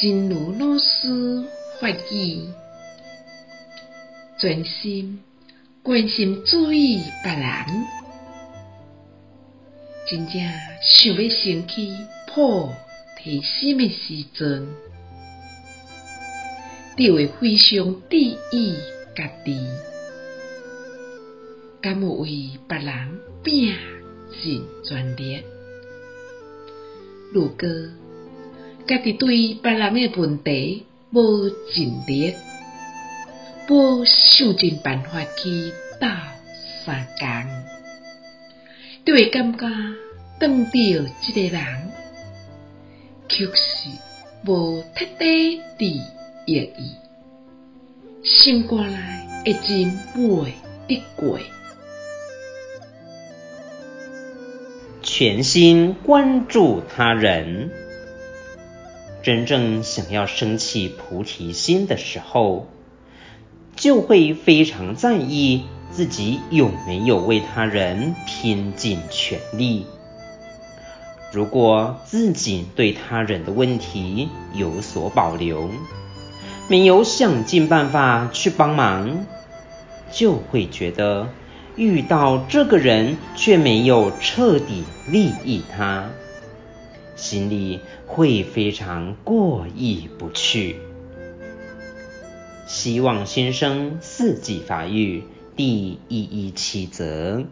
真如老师法语，专心关心注意别人，真正想要升起菩提心的时阵，就会非常注意家己，敢有为别人拼尽全力。如果家己对别人的问题无尽力，无想尽办法去斗相共，就会感觉当到这个人却是无彻底伫益伊，心过来会真袂得过。全心关注他人。真正想要升起菩提心的时候，就会非常在意自己有没有为他人拼尽全力。如果自己对他人的问题有所保留，没有想尽办法去帮忙，就会觉得遇到这个人却没有彻底利益他。心里会非常过意不去。希望先生四季发育第一一七则。